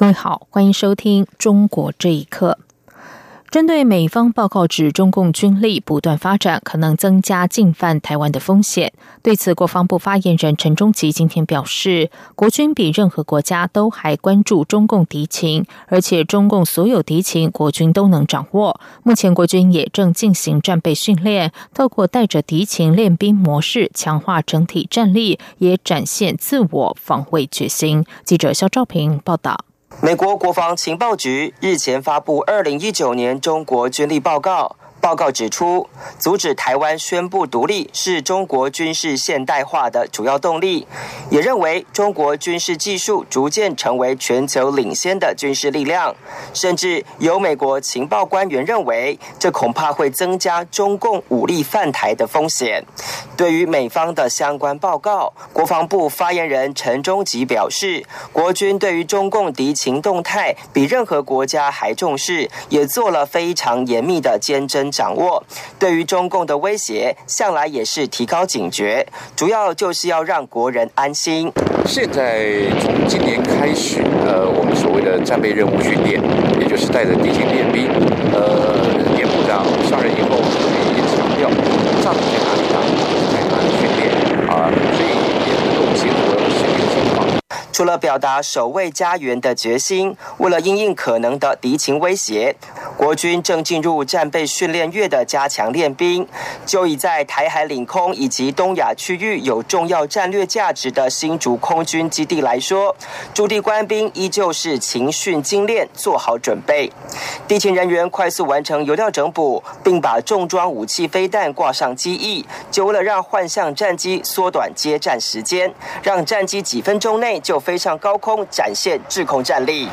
各位好，欢迎收听《中国这一刻》。针对美方报告指中共军力不断发展，可能增加进犯台湾的风险，对此，国防部发言人陈忠吉今天表示，国军比任何国家都还关注中共敌情，而且中共所有敌情，国军都能掌握。目前，国军也正进行战备训练，透过带着敌情练兵模式，强化整体战力，也展现自我防卫决心。记者肖兆平报道。美国国防情报局日前发布二零一九年中国军力报告。报告指出，阻止台湾宣布独立是中国军事现代化的主要动力。也认为中国军事技术逐渐成为全球领先的军事力量。甚至有美国情报官员认为，这恐怕会增加中共武力犯台的风险。对于美方的相关报告，国防部发言人陈忠吉表示，国军对于中共敌情动态比任何国家还重视，也做了非常严密的监侦。掌握对于中共的威胁，向来也是提高警觉，主要就是要让国人安心。现在从今年开始，呃，我们所谓的战备任务训练，也就是带着敌情练兵，呃，严部长上任以后，也强调战在哪里打，在哪里训练啊，所以也能够结合实际情况。除了表达守卫家园的决心，为了应应可能的敌情威胁。国军正进入战备训练月的加强练兵，就以在台海领空以及东亚区域有重要战略价值的新竹空军基地来说，驻地官兵依旧是勤训精练，做好准备。地勤人员快速完成油料整补，并把重装武器飞弹挂上机翼，就为了让幻象战机缩短接战时间，让战机几分钟内就飞上高空，展现制空战力。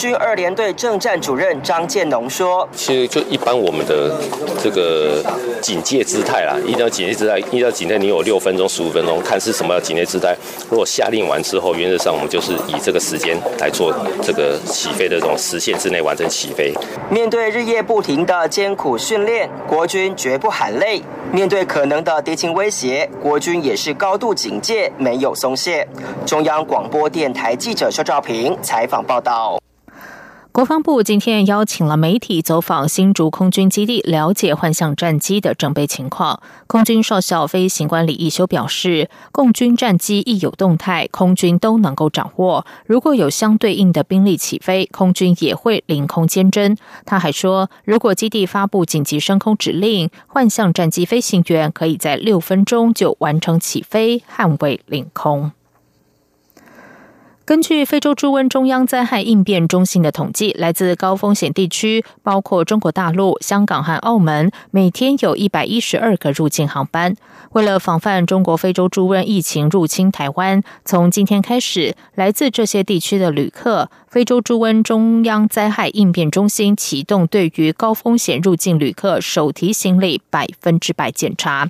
军二连队政战主任张建农说：“其实就一般我们的这个警戒姿态啦，一定要警戒姿态，一定要警戒。你有六分钟、十五分钟，看是什么警戒姿态。如果下令完之后，原则上我们就是以这个时间来做这个起飞的这种时限之内完成起飞。面对日夜不停的艰苦训练，国军绝不喊累。面对可能的敌情威胁，国军也是高度警戒，没有松懈。”中央广播电台记者肖兆平采访报道。国防部今天邀请了媒体走访新竹空军基地，了解幻象战机的准备情况。空军少校飞行官李义修表示，共军战机一有动态，空军都能够掌握。如果有相对应的兵力起飞，空军也会凌空监侦。他还说，如果基地发布紧急升空指令，幻象战机飞行员可以在六分钟就完成起飞，捍卫领空。根据非洲猪瘟中央灾害应变中心的统计，来自高风险地区，包括中国大陆、香港和澳门，每天有一百一十二个入境航班。为了防范中国非洲猪瘟疫情入侵台湾，从今天开始，来自这些地区的旅客，非洲猪瘟中央灾害应变中心启动对于高风险入境旅客手提行李百分之百检查。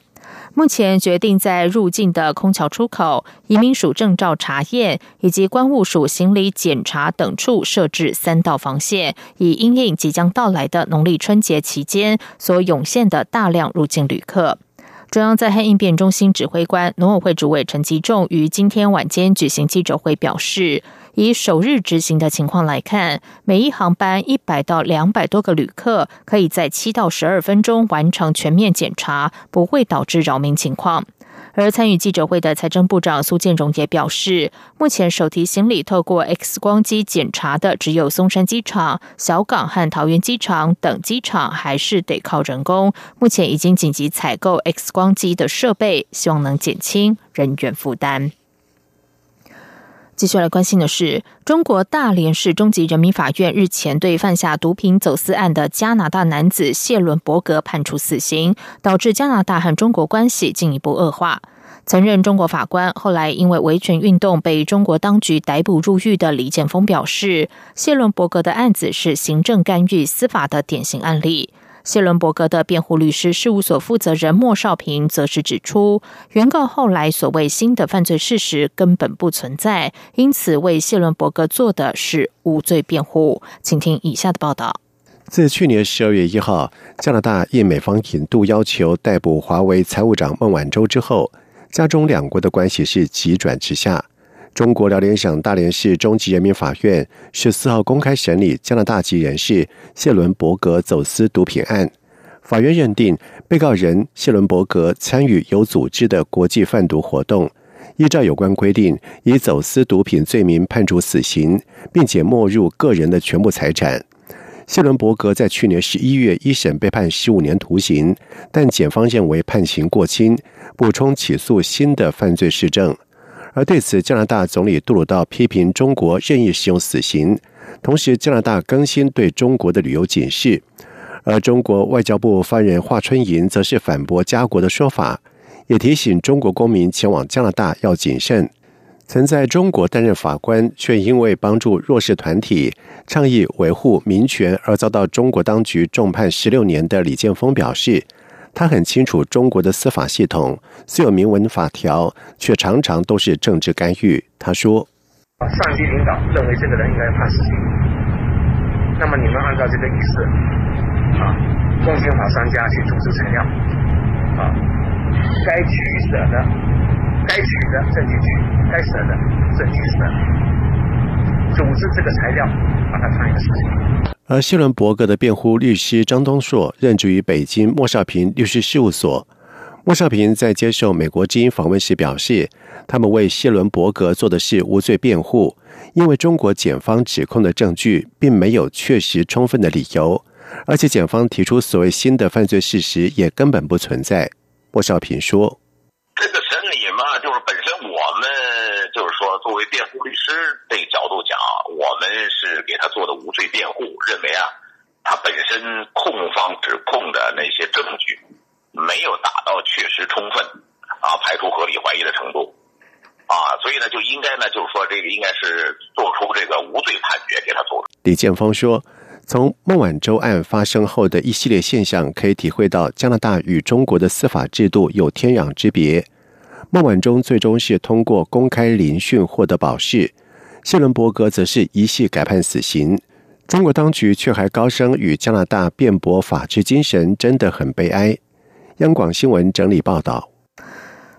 目前决定在入境的空桥出口、移民署证照查验以及关务署行李检查等处设置三道防线，以应应即将到来的农历春节期间所涌现的大量入境旅客。中央灾害应变中心指挥官、农委会主委陈吉仲于今天晚间举行记者会表示。以首日执行的情况来看，每一航班一百到两百多个旅客，可以在七到十二分钟完成全面检查，不会导致扰民情况。而参与记者会的财政部长苏建荣也表示，目前手提行李透过 X 光机检查的只有松山机场、小港和桃园机场等机场，还是得靠人工。目前已经紧急采购 X 光机的设备，希望能减轻人员负担。继续来关心的是，中国大连市中级人民法院日前对犯下毒品走私案的加拿大男子谢伦伯格判处死刑，导致加拿大和中国关系进一步恶化。曾任中国法官，后来因为维权运动被中国当局逮捕入狱的李建峰表示，谢伦伯格的案子是行政干预司法的典型案例。谢伦伯格的辩护律师事务所负责人莫少平则是指出，原告后来所谓新的犯罪事实根本不存在，因此为谢伦伯格做的是无罪辩护。请听以下的报道：自去年十二月一号，加拿大应美方引渡要求逮捕华为财务长孟晚舟之后，加中两国的关系是急转直下。中国辽宁省大连市中级人民法院十四号公开审理加拿大籍人士谢伦伯格走私毒品案。法院认定，被告人谢伦伯格参与有组织的国际贩毒活动，依照有关规定，以走私毒品罪名判处死刑，并且没入个人的全部财产。谢伦伯格在去年十一月一审被判十五年徒刑，但检方认为判刑过轻，补充起诉新的犯罪事证。而对此，加拿大总理杜鲁道批评中国任意使用死刑，同时加拿大更新对中国的旅游警示。而中国外交部发言人华春莹则是反驳加国的说法，也提醒中国公民前往加拿大要谨慎。曾在中国担任法官却因为帮助弱势团体倡议维护民权而遭到中国当局重判十六年的李建峰表示。他很清楚中国的司法系统虽有明文法条，却常常都是政治干预。他说：“上级领导认为这个人应该判死刑，那么你们按照这个意思，啊，公检法商家去组织材料，啊，该取舍的该取的证据取，该舍的证据舍，总之这个材料把它判一个死刑。”而谢伦伯格的辩护律师张东硕任职于北京莫少平律师事务所。莫少平在接受美国之音访问时表示，他们为谢伦伯格做的是无罪辩护，因为中国检方指控的证据并没有确实充分的理由，而且检方提出所谓新的犯罪事实也根本不存在。莫少平说：“这个审理嘛，就是本身我们就是说，作为辩护律师这个角度讲。”我们是给他做的无罪辩护，认为啊，他本身控方指控的那些证据没有达到确实充分啊，排除合理怀疑的程度啊，所以呢，就应该呢，就是说这个应该是做出这个无罪判决给他做。李建峰说，从孟晚舟案发生后的一系列现象，可以体会到加拿大与中国的司法制度有天壤之别。孟晚舟最终是通过公开聆讯获得保释。谢伦伯格则是一系改判死刑，中国当局却还高声与加拿大辩驳法治精神，真的很悲哀。央广新闻整理报道：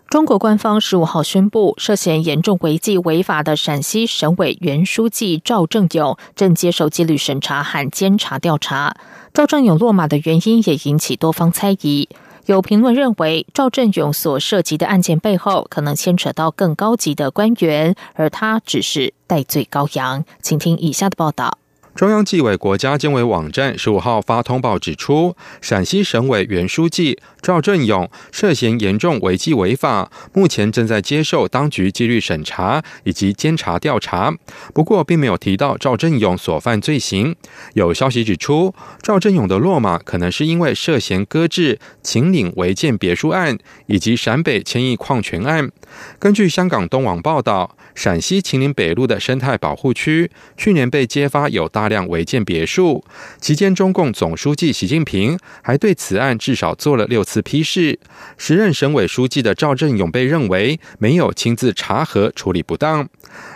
中国官方十五号宣布，涉嫌严重违纪违法的陕西省委原书记赵正勇正接受纪律审查和监察调查。赵正勇落马的原因也引起多方猜疑。有评论认为，赵振勇所涉及的案件背后可能牵扯到更高级的官员，而他只是戴罪羔羊。请听以下的报道。中央纪委国家监委网站十五号发通报指出，陕西省委原书记赵振勇涉嫌严重违纪违法，目前正在接受当局纪律审查以及监察调查。不过，并没有提到赵振勇所犯罪行。有消息指出，赵振勇的落马可能是因为涉嫌搁置秦岭违建别墅案以及陕北千亿矿权案。根据香港东网报道。陕西秦岭北路的生态保护区去年被揭发有大大量违建别墅，期间中共总书记习近平还对此案至少做了六次批示。时任省委书记的赵振勇被认为没有亲自查核处理不当。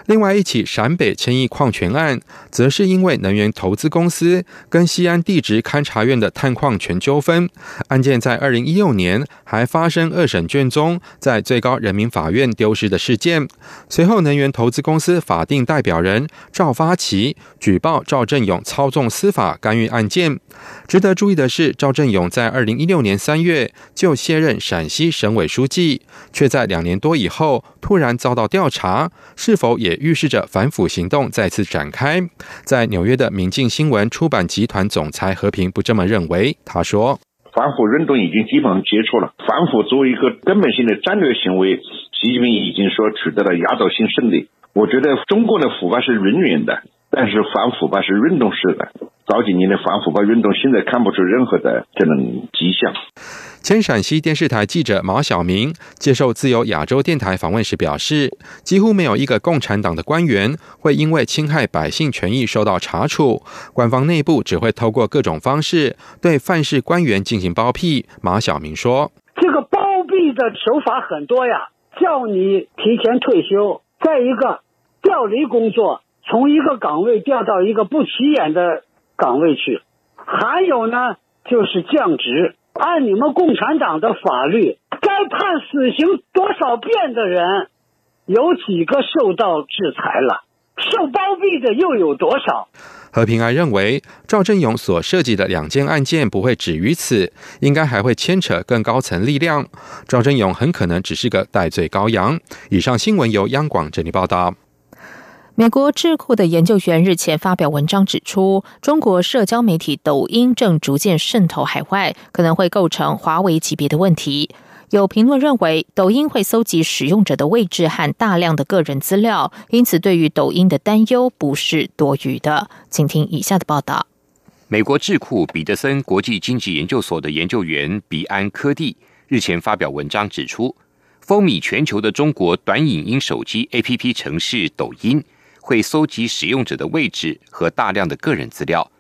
另外一起陕北千亿矿权案，则是因为能源投资公司跟西安地质勘察院的探矿权纠纷，案件在二零一六年还发生二审卷宗在最高人民法院丢失的事件。随后，能源投资公司法定代表人赵发奇举报赵赵振勇操纵司法干预案件。值得注意的是，赵振勇在二零一六年三月就卸任陕西省委书记，却在两年多以后突然遭到调查，是否也预示着反腐行动再次展开？在纽约的明镜新闻出版集团总裁何平不这么认为。他说：“反腐运动已经基本上结束了，反腐作为一个根本性的战略行为。”习近平已经说取得了压倒性胜利。我觉得中国的腐败是永远的，但是反腐败是运动式的。早几年的反腐败运动，现在看不出任何的这种迹象。前陕西电视台记者马晓明接受自由亚洲电台访问时表示，几乎没有一个共产党的官员会因为侵害百姓权益受到查处，官方内部只会透过各种方式对犯事官员进行包庇。马晓明说：“这个包庇的手法很多呀，叫你提前退休，再一个调离工作，从一个岗位调到一个不起眼的岗位去，还有呢就是降职。”按你们共产党的法律，该判死刑多少遍的人，有几个受到制裁了？受包庇的又有多少？何平安认为，赵振勇所涉及的两件案件不会止于此，应该还会牵扯更高层力量。赵振勇很可能只是个戴罪羔羊。以上新闻由央广整理报道。美国智库的研究员日前发表文章指出，中国社交媒体抖音正逐渐渗透海外，可能会构成华为级别的问题。有评论认为，抖音会搜集使用者的位置和大量的个人资料，因此对于抖音的担忧不是多余的。请听以下的报道：美国智库彼得森国际经济研究所的研究员比安科蒂日前发表文章指出，风靡全球的中国短影音手机 APP 城市抖音。会搜集使用者的位置和大量的个人资料。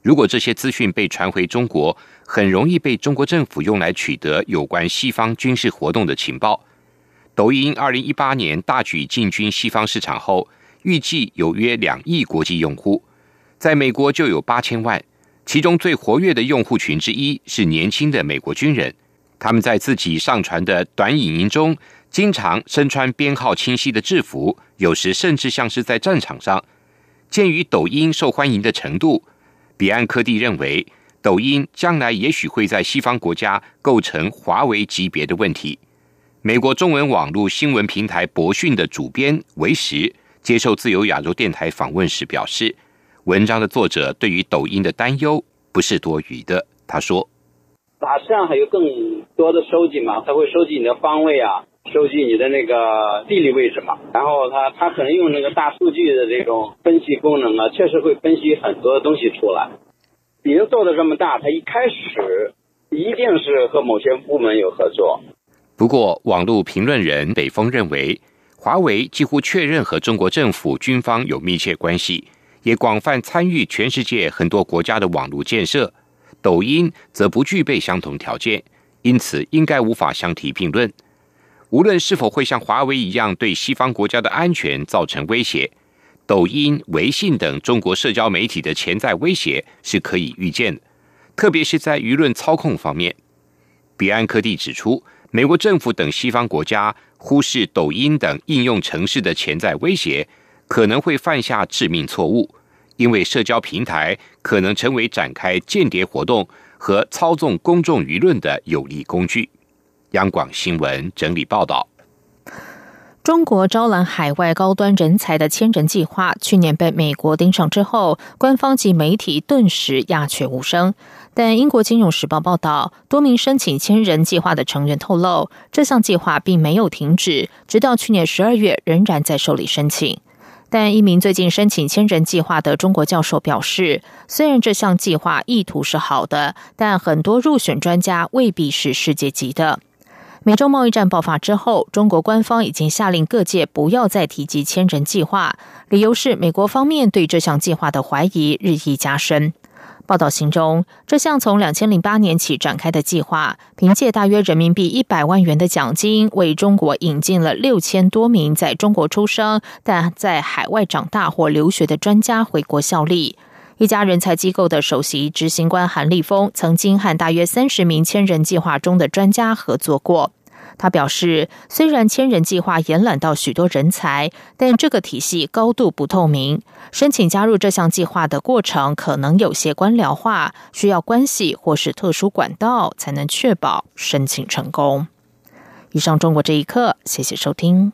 如果这些资讯被传回中国，很容易被中国政府用来取得有关西方军事活动的情报。抖音二零一八年大举进军西方市场后，预计有约两亿国际用户，在美国就有八千万，其中最活跃的用户群之一是年轻的美国军人。他们在自己上传的短影音中。经常身穿编号清晰的制服，有时甚至像是在战场上。鉴于抖音受欢迎的程度，彼岸科蒂认为，抖音将来也许会在西方国家构成华为级别的问题。美国中文网络新闻平台博讯的主编维时接受自由亚洲电台访问时表示，文章的作者对于抖音的担忧不是多余的。他说：“它实际上还有更多的收集嘛，它会收集你的方位啊。”收集你的那个地理位置嘛，然后它它可能用那个大数据的这种分析功能啊，确实会分析很多东西出来。别人做的这么大，它一开始一定是和某些部门有合作。不过，网络评论人北风认为，华为几乎确认和中国政府军方有密切关系，也广泛参与全世界很多国家的网络建设。抖音则不具备相同条件，因此应该无法相提并论。无论是否会像华为一样对西方国家的安全造成威胁，抖音、微信等中国社交媒体的潜在威胁是可以预见的，特别是在舆论操控方面。彼岸科蒂指出，美国政府等西方国家忽视抖音等应用城市的潜在威胁，可能会犯下致命错误，因为社交平台可能成为展开间谍活动和操纵公众舆论的有力工具。央广新闻整理报道：中国招揽海外高端人才的千人计划，去年被美国盯上之后，官方及媒体顿时鸦雀无声。但英国金融时报报道，多名申请千人计划的成员透露，这项计划并没有停止，直到去年十二月仍然在受理申请。但一名最近申请千人计划的中国教授表示，虽然这项计划意图是好的，但很多入选专家未必是世界级的。美洲贸易战爆发之后，中国官方已经下令各界不要再提及千人计划，理由是美国方面对这项计划的怀疑日益加深。报道形容，这项从两千零八年起展开的计划，凭借大约人民币一百万元的奖金，为中国引进了六千多名在中国出生但在海外长大或留学的专家回国效力。一家人才机构的首席执行官韩立峰曾经和大约三十名千人计划中的专家合作过。他表示，虽然千人计划延揽到许多人才，但这个体系高度不透明。申请加入这项计划的过程可能有些官僚化，需要关系或是特殊管道才能确保申请成功。以上，中国这一刻，谢谢收听。